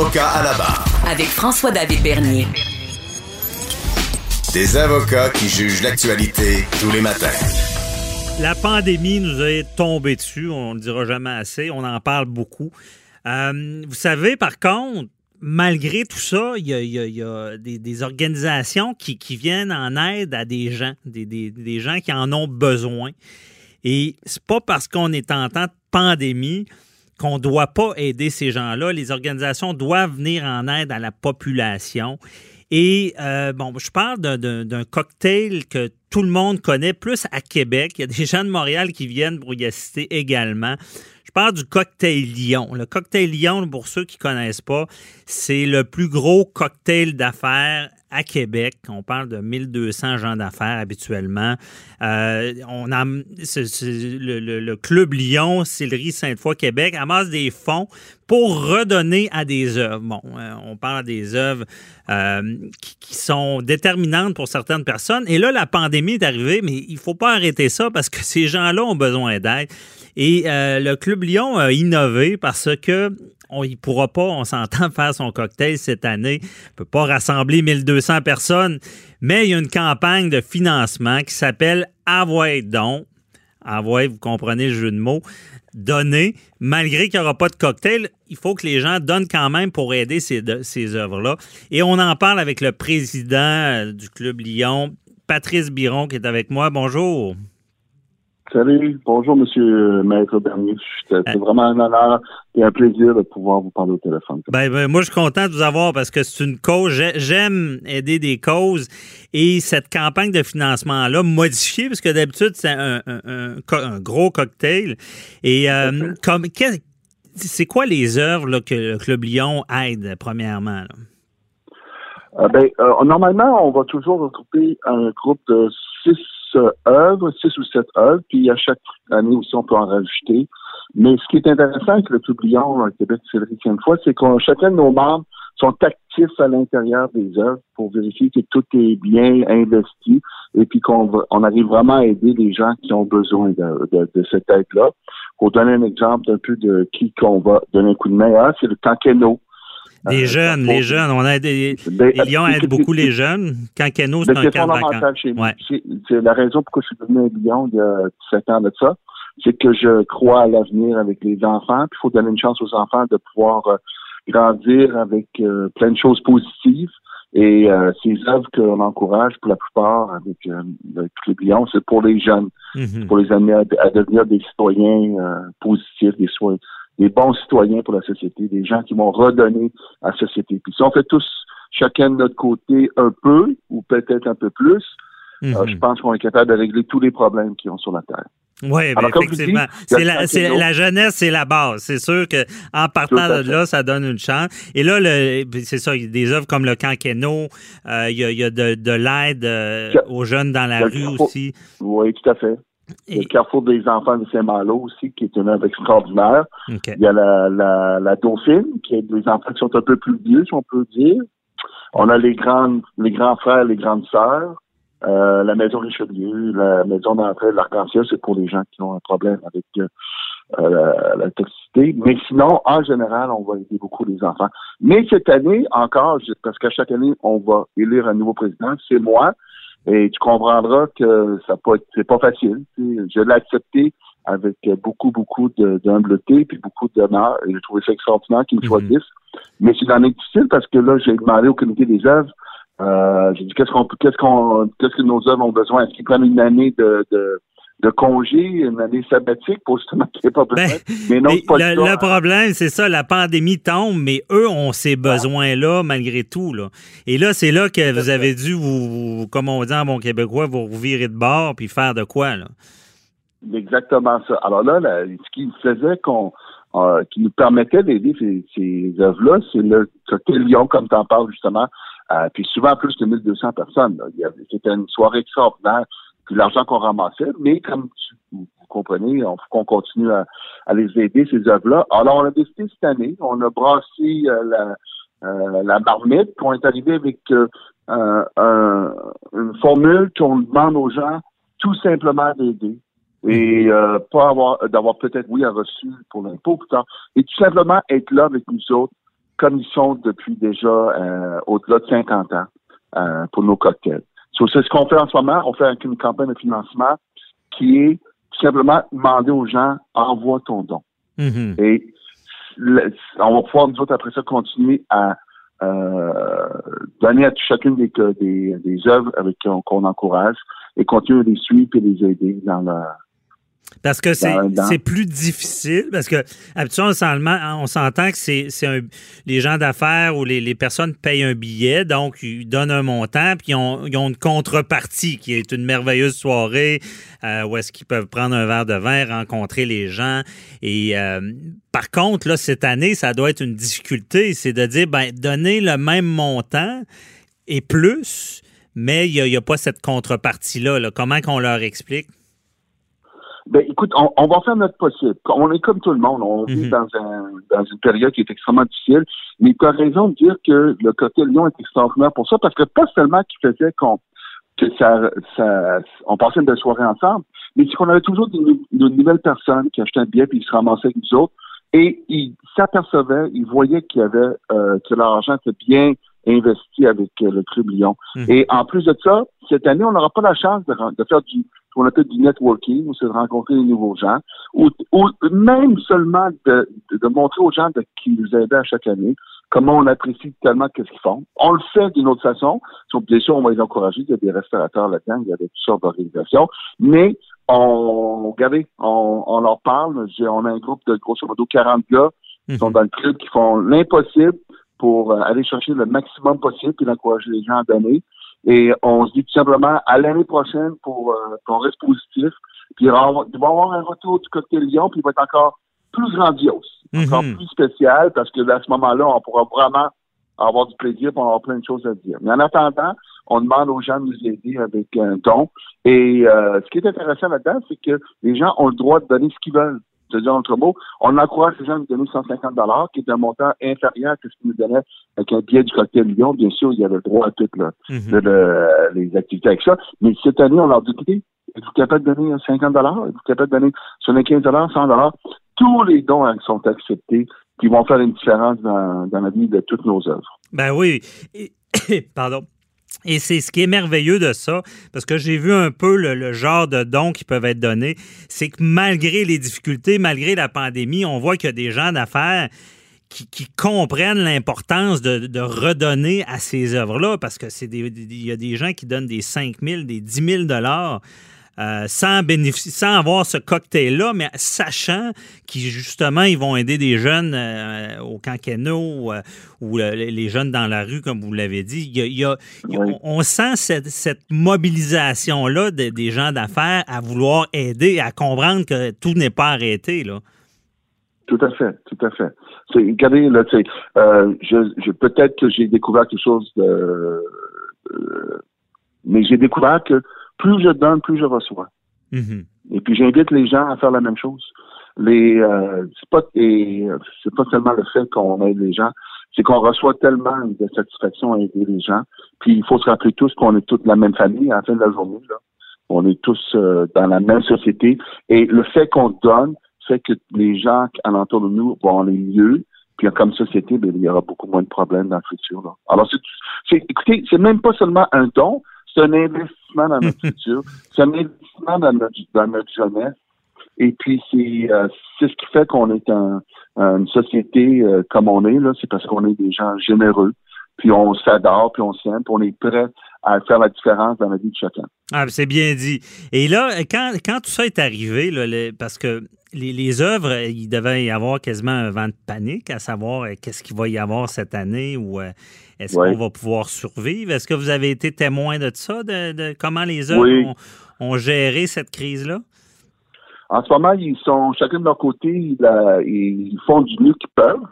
Avocat à la barre. Avec François-David Bernier. Des avocats qui jugent l'actualité tous les matins. La pandémie nous est tombée dessus, on ne le dira jamais assez, on en parle beaucoup. Euh, vous savez, par contre, malgré tout ça, il y a, il y a- il y a des, des organisations qui, qui viennent en aide à des gens, des, des- des gens qui en ont besoin. Et c'est pas parce qu'on est en temps de pandémie qu'on ne doit pas aider ces gens-là. Les organisations doivent venir en aide à la population. Et euh, bon, je parle d'un- cocktail que tout le monde connaît, plus à Québec. Il y a des gens de Montréal qui viennent pour y assister également. Je parle du cocktail Lyon. Le cocktail Lyon, pour ceux qui ne connaissent pas, c'est le plus gros cocktail d'affaires à Québec. On parle de 1200 gens d'affaires habituellement. Euh, on a le, club Lyon, Sillery Sainte-Foy Québec amasse des fonds pour redonner à des œuvres. Bon, euh, on parle des œuvres euh, qui, qui sont déterminantes pour certaines personnes. Et là, la pandémie est arrivée, mais il faut pas arrêter ça parce que ces gens-là ont besoin d'aide. Et le Club Lyon a innové parce que on ne pourra pas, on s'entend, faire son cocktail cette année. On peut pas rassembler 1200 personnes, mais il y a une campagne de financement qui s'appelle Avoid Don. Avoid, vous comprenez le jeu de mots. Donner, malgré qu'il n'y aura pas de cocktail, il faut que les gens donnent quand même pour aider ces, ces œuvres-là. Et on en parle avec le président euh, du Club Lyon, Patrice Biron, qui est avec moi. Bonjour. Salut, bonjour Monsieur Maître Bernier. C'est c'est vraiment un honneur et un plaisir de pouvoir vous parler au téléphone. Ben, ben, moi, je suis content de vous avoir parce que c'est une cause. j'ai- J'aime aider des causes et cette campagne de financement-là modifiée, parce que d'habitude, c'est un, un- un co- un gros cocktail. Et euh, comme c'est quoi les œuvres là, que le Club Lyon aide, premièrement? là? Euh, ben, euh, normalement, on va toujours regrouper un groupe de six œuvres, six ou sept œuvres, puis à chaque année aussi, on peut en rajouter. Mais ce qui est intéressant avec le Lyon à Québec Sillery fois, c'est que chacun de nos membres sont actifs à l'intérieur des œuvres pour vérifier que tout est bien investi et puis qu'on on arrive vraiment à aider les gens qui ont besoin de, de- de cette aide-là. Pour donner un exemple un peu de qui qu'on va donner un coup de main à, c'est le Tankeno. Des Euh, jeunes, les jeunes. On aide, les, Ben, les Lions aident beaucoup les jeunes. Quand c'est mais un c'est camp de fondamental chez. Ouais. C'est la raison pourquoi je suis devenu un Lyon il y a 17 ans de ça. C'est que je crois à l'avenir avec les enfants. Puis il faut donner une chance aux enfants de pouvoir euh, grandir avec euh, plein de choses positives. Et ces œuvres qu'on encourage pour la plupart avec, avec tous les Lions, c'est pour les jeunes, Mhm. pour les amener à, à devenir des citoyens positifs, des, soi- des bons citoyens pour la société, des gens qui vont redonner à la société. Puis si on fait tous chacun de notre côté un peu, ou peut-être un peu plus, Mhm. euh, je pense qu'on est capable de régler tous les problèmes qui ont sur la Terre. Oui, Alors, effectivement. C'est la, jeunesse, c'est la base. C'est sûr que en partant de là, ça donne une chance. Et là, c'est ça, il y a des œuvres comme le Cankeno, euh, il y a, il y a de, de l'aide euh, aux jeunes dans la rue aussi. Oui, tout à fait. Et- le Carrefour des enfants de Saint-Malo aussi, qui est une œuvre extraordinaire. Il y a la, la, la Dauphine, qui est des enfants qui sont un peu plus vieux, si on peut dire. On a les grandes, les grands frères, les grandes sœurs. Euh, la maison Richelieu, la maison d'entrée de l'Arc-en-Ciel, c'est pour les gens qui ont un problème avec euh, la, la toxicité. Mais sinon, en général, on va aider beaucoup les enfants. Mais cette année, encore, parce qu'à chaque année, on va élire un nouveau président, c'est moi. Et tu comprendras que ça c'est pas facile. Je l'ai accepté avec beaucoup, beaucoup de- d'humbleté puis beaucoup d'honneur. Et j'ai trouvé ça extraordinaire qu'ils me Mhm. choisissent. Mais c'est dans difficile parce que là, j'ai demandé au comité des œuvres euh, j'ai dit qu'est-ce qu'on qu'est-ce qu'on qu'est-ce que nos œuvres ont besoin? Est-ce qu'ils prennent une année de, de, de congé, une année sabbatique pour justement qu'il n'y ait pas besoin? Ben, mais non, mais pas le, le problème, c'est ça, la pandémie tombe, mais eux ont ces besoins-là malgré tout. Là. Et là, c'est là que vous avez dû, vous, vous- comme on dit en bon québécois, vous virer de bord puis faire de quoi? Là? Exactement ça. Alors là, là, ce qui faisait qu'on euh, qui nous permettait d'aider ces, ces œuvres-là, c'est le cocktail Lyon, comme tu en parles justement, euh, puis souvent plus de 1200 personnes. C'était une soirée extraordinaire, l'argent qu'on ramassait, mais comme tu, vous comprenez, faut qu'on continue à, à les aider, ces œuvres-là. Alors, on a décidé cette année, on a brassé euh, la, euh, la marmite, puis on est arrivé avec euh, un- un- une formule qu'on demande aux gens tout simplement d'aider et euh, pas avoir d'avoir peut-être oui un reçu pour l'impôt plus tard, et tout simplement être là avec nous autres comme ils sont depuis déjà euh, au-delà de 50 ans euh, pour nos cocktails. So, c'est ce qu'on fait en ce moment. On fait avec une campagne de financement qui est tout simplement demander aux gens envoie ton don. Mhm. Et le- on va pouvoir, nous autres, après ça, continuer à euh, donner à chacune des, des, des œuvres avec qu'on qu'on encourage et continuer à les suivre et les aider dans la... Parce que c'est plus difficile, parce que habituellement, on s'en- on s'entend que c'est les gens d'affaires ou les, les personnes payent un billet, donc ils donnent un montant, puis ils ont, ils ont une contrepartie qui est une merveilleuse soirée euh, où est-ce qu'ils peuvent prendre un verre de vin, rencontrer les gens. Et euh, par contre, là, cette année, ça doit être une difficulté, c'est de dire, ben, donner le même montant et plus, mais il n'y a, pas cette contrepartie-là. là. Comment qu'on leur explique? Ben, écoute, on, on va faire notre possible. On est comme tout le monde. On vit Mhm. dans, un, dans une période qui est extrêmement difficile. Mais tu as raison de dire que le côté Lyon est extraordinaire pour ça, parce que pas seulement qu'il faisait qu'on que ça, ça, on passait une belle soirée ensemble, mais c'est qu'on avait toujours de, nou- de nouvelles personnes qui achetaient un billet puis ils se ramassaient avec nous autres et ils s'apercevaient, ils voyaient qu'il y avait euh, que leur argent était bien investi avec euh, le Club Lyon. Mhm. Et en plus de ça, cette année, on n'aura pas la chance de faire du ce qu'on appelle du networking, ou c'est de rencontrer des nouveaux gens, ou, ou même seulement de, de, de montrer aux gens de, qui nous aident à chaque année comment on apprécie tellement qu'est-ce qu'ils font. On le fait d'une autre façon. Bien sûr, on va les encourager. Il y a des restaurateurs là-dedans, il y a toutes sortes d'organisations. Mais on, regardez, on, on leur parle. On a un groupe de grosso modo 40 gars qui sont dans le club qui font l'impossible pour euh, aller chercher le maximum possible puis d'encourager les gens à donner. Et on se dit tout simplement à l'année prochaine pour euh, qu'on reste positif. Puis il va y avoir un retour du cocktail Lyon, puis il va être encore plus grandiose, encore Mhm. plus spécial, parce que à ce moment-là, on pourra vraiment avoir du plaisir, va avoir plein de choses à dire. Mais en attendant, on demande aux gens de nous aider avec un don. Et euh, ce qui est intéressant là-dedans, c'est que les gens ont le droit de donner ce qu'ils veulent. C'est-à-dire, entre mots, on encourage les gens à nous donner 150 qui est un montant inférieur à ce qu'ils nous donnaient avec un billet du cocktail Lyon. Bien sûr, il y avait le droit à toutes là, Mhm. de- de- les activités avec ça. Mais cette année, on leur dit, écoutez, êtes-vous capable de donner 50 Êtes-vous capable de donner 75 100 Tous les dons hein, sont acceptés qui vont faire une différence dans, dans la vie de toutes nos œuvres. Ben oui. Et- pardon. Et c'est ce qui est merveilleux de ça, parce que j'ai vu un peu le, genre de dons qui peuvent être donnés, c'est que malgré les difficultés, malgré la pandémie, on voit qu'il y a des gens d'affaires qui, comprennent l'importance de, redonner à ces œuvres-là, parce que c'est il y a des gens qui donnent des 5 000, des 10 000 dollars euh, sans bénéficier, sans avoir ce cocktail-là, mais sachant qu'ils justement ils vont aider des jeunes euh, au Cancano euh, ou le- les jeunes dans la rue, comme vous l'avez dit. Il y a- il y a- il y a- Oui. on, sent cette, cette mobilisation-là de- des gens d'affaires à vouloir aider, à comprendre que tout n'est pas arrêté. Là. Tout à fait, tout à fait. Regardez, là, tu sais, euh, je, je, peut-être que j'ai découvert quelque chose de, mais j'ai découvert que plus je donne, plus je reçois. Mhm. Et puis j'invite les gens à faire la même chose. Les, euh, c'est pas, et, euh, c'est pas seulement le fait qu'on aide les gens, c'est qu'on reçoit tellement de satisfaction à aider les gens. Puis il faut se rappeler tous qu'on est toute la même famille à la fin de la journée. Là. On est tous euh, dans la même société. Et le fait qu'on donne fait que les gens alentour de nous vont aller mieux. Puis comme société, ben, il y aura beaucoup moins de problèmes dans le futur. Là. Alors, c'est, écoutez, c'est même pas seulement un don, c'est un investissement dans notre futur. C'est un investissement dans notre, dans notre jeunesse. Et puis, c'est, euh, c'est ce qui fait qu'on est un, une société euh, comme on est, là. C'est parce qu'on est des gens généreux. Puis on s'adore, puis on s'aime, puis on est prêt à faire la différence dans la vie de chacun. Ah, c'est bien dit. Et là, quand, quand tout ça est arrivé, là, le- parce que les, les œuvres, il devait y avoir quasiment un vent de panique à savoir euh, qu'est-ce qu'il va y avoir cette année ou euh, est-ce qu'on va pouvoir survivre? Est-ce que vous avez été témoin de ça, de, de comment les œuvres Oui. ont, ont géré cette crise-là? En ce moment, ils sont chacun de leur côté, ils, euh, ils font du mieux qu'ils peuvent.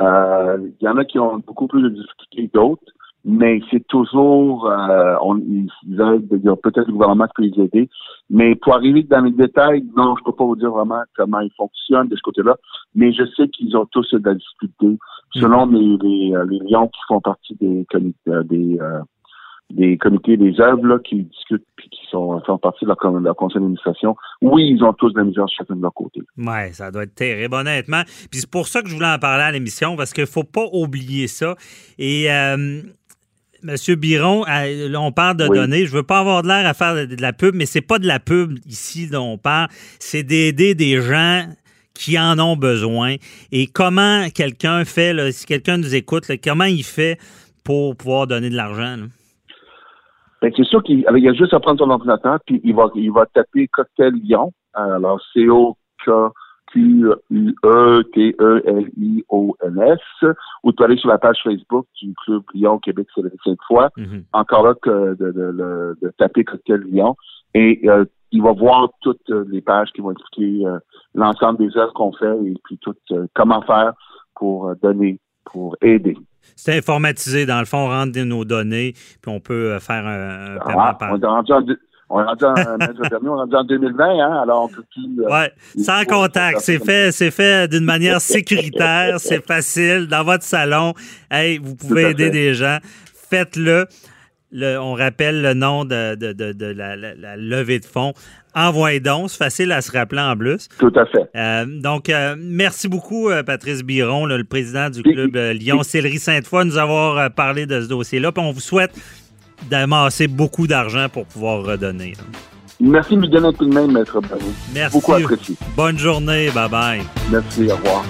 Euh, Il y en a qui ont beaucoup plus de difficultés que d'autres, mais c'est toujours, euh, on, ils, a peut-être le gouvernement qui peut les aider, mais pour arriver dans les détails, non, je peux pas vous dire vraiment comment ils fonctionnent de ce côté-là, mais je sais qu'ils ont tous de la difficulté. Selon les, les, euh, les lions qui font partie des comités, euh, des, euh, des comités des œuvres là, qui discutent puis qui sont font partie de leur, leur conseil d'administration, oui, ils ont tous de la misère chacun de leur côté. Ouais, ça doit être terrible, honnêtement. Puis c'est pour ça que je voulais en parler à l'émission, parce qu'il faut pas oublier ça. Et euh, Monsieur Biron, là, on parle de Oui. données. Je veux pas avoir de l'air à faire de, la pub, mais c'est pas de la pub ici dont on parle. C'est d'aider des gens qui en ont besoin. Et comment quelqu'un fait, là, si quelqu'un nous écoute, là, comment il fait pour pouvoir donner de l'argent? Ben, c'est sûr qu'il il y a juste à prendre son ordinateur, puis il va, il va taper Cocktail Lyon. Alors, C-O-Q-Q-E-T-E-L-I-O-N-S. Ou tu aller sur la page Facebook du Club Lyon Québec célébré cette fois. Mhm. Encore là que de, de, de, de taper Cocktail Lyon. Et euh, il va voir toutes euh, les pages qui vont expliquer euh, l'ensemble des œuvres qu'on fait et puis tout euh, comment faire pour donner, pour aider. C'est informatisé. Dans le fond, on rentre nos données, puis on peut faire un, paiement Ah, par... on est rendu en, on est rendu en, maître dernier, on est rendu en 2020, hein, alors on peut plus... euh, Ouais, sans contact. C'est fait, c'est fait d'une manière sécuritaire, c'est facile. Dans votre salon, hey, vous pouvez aider des gens. Faites-le. Le- on rappelle le nom de, de- de- de la, la- la levée de fonds. Envoyez donc, c'est facile à se rappeler en plus. Tout à fait. Euh, donc, euh, merci beaucoup, euh, Patrice Biron, là, le président du club euh, Lyon Céleri Sainte-Foy, de nous avoir parlé de ce dossier-là. Puis on vous souhaite d'amasser beaucoup d'argent pour pouvoir redonner. là. Merci de nous donner un coup de main, Maître Barry. Merci. Beaucoup apprécié. Bonne journée. Bye bye. Merci, au revoir.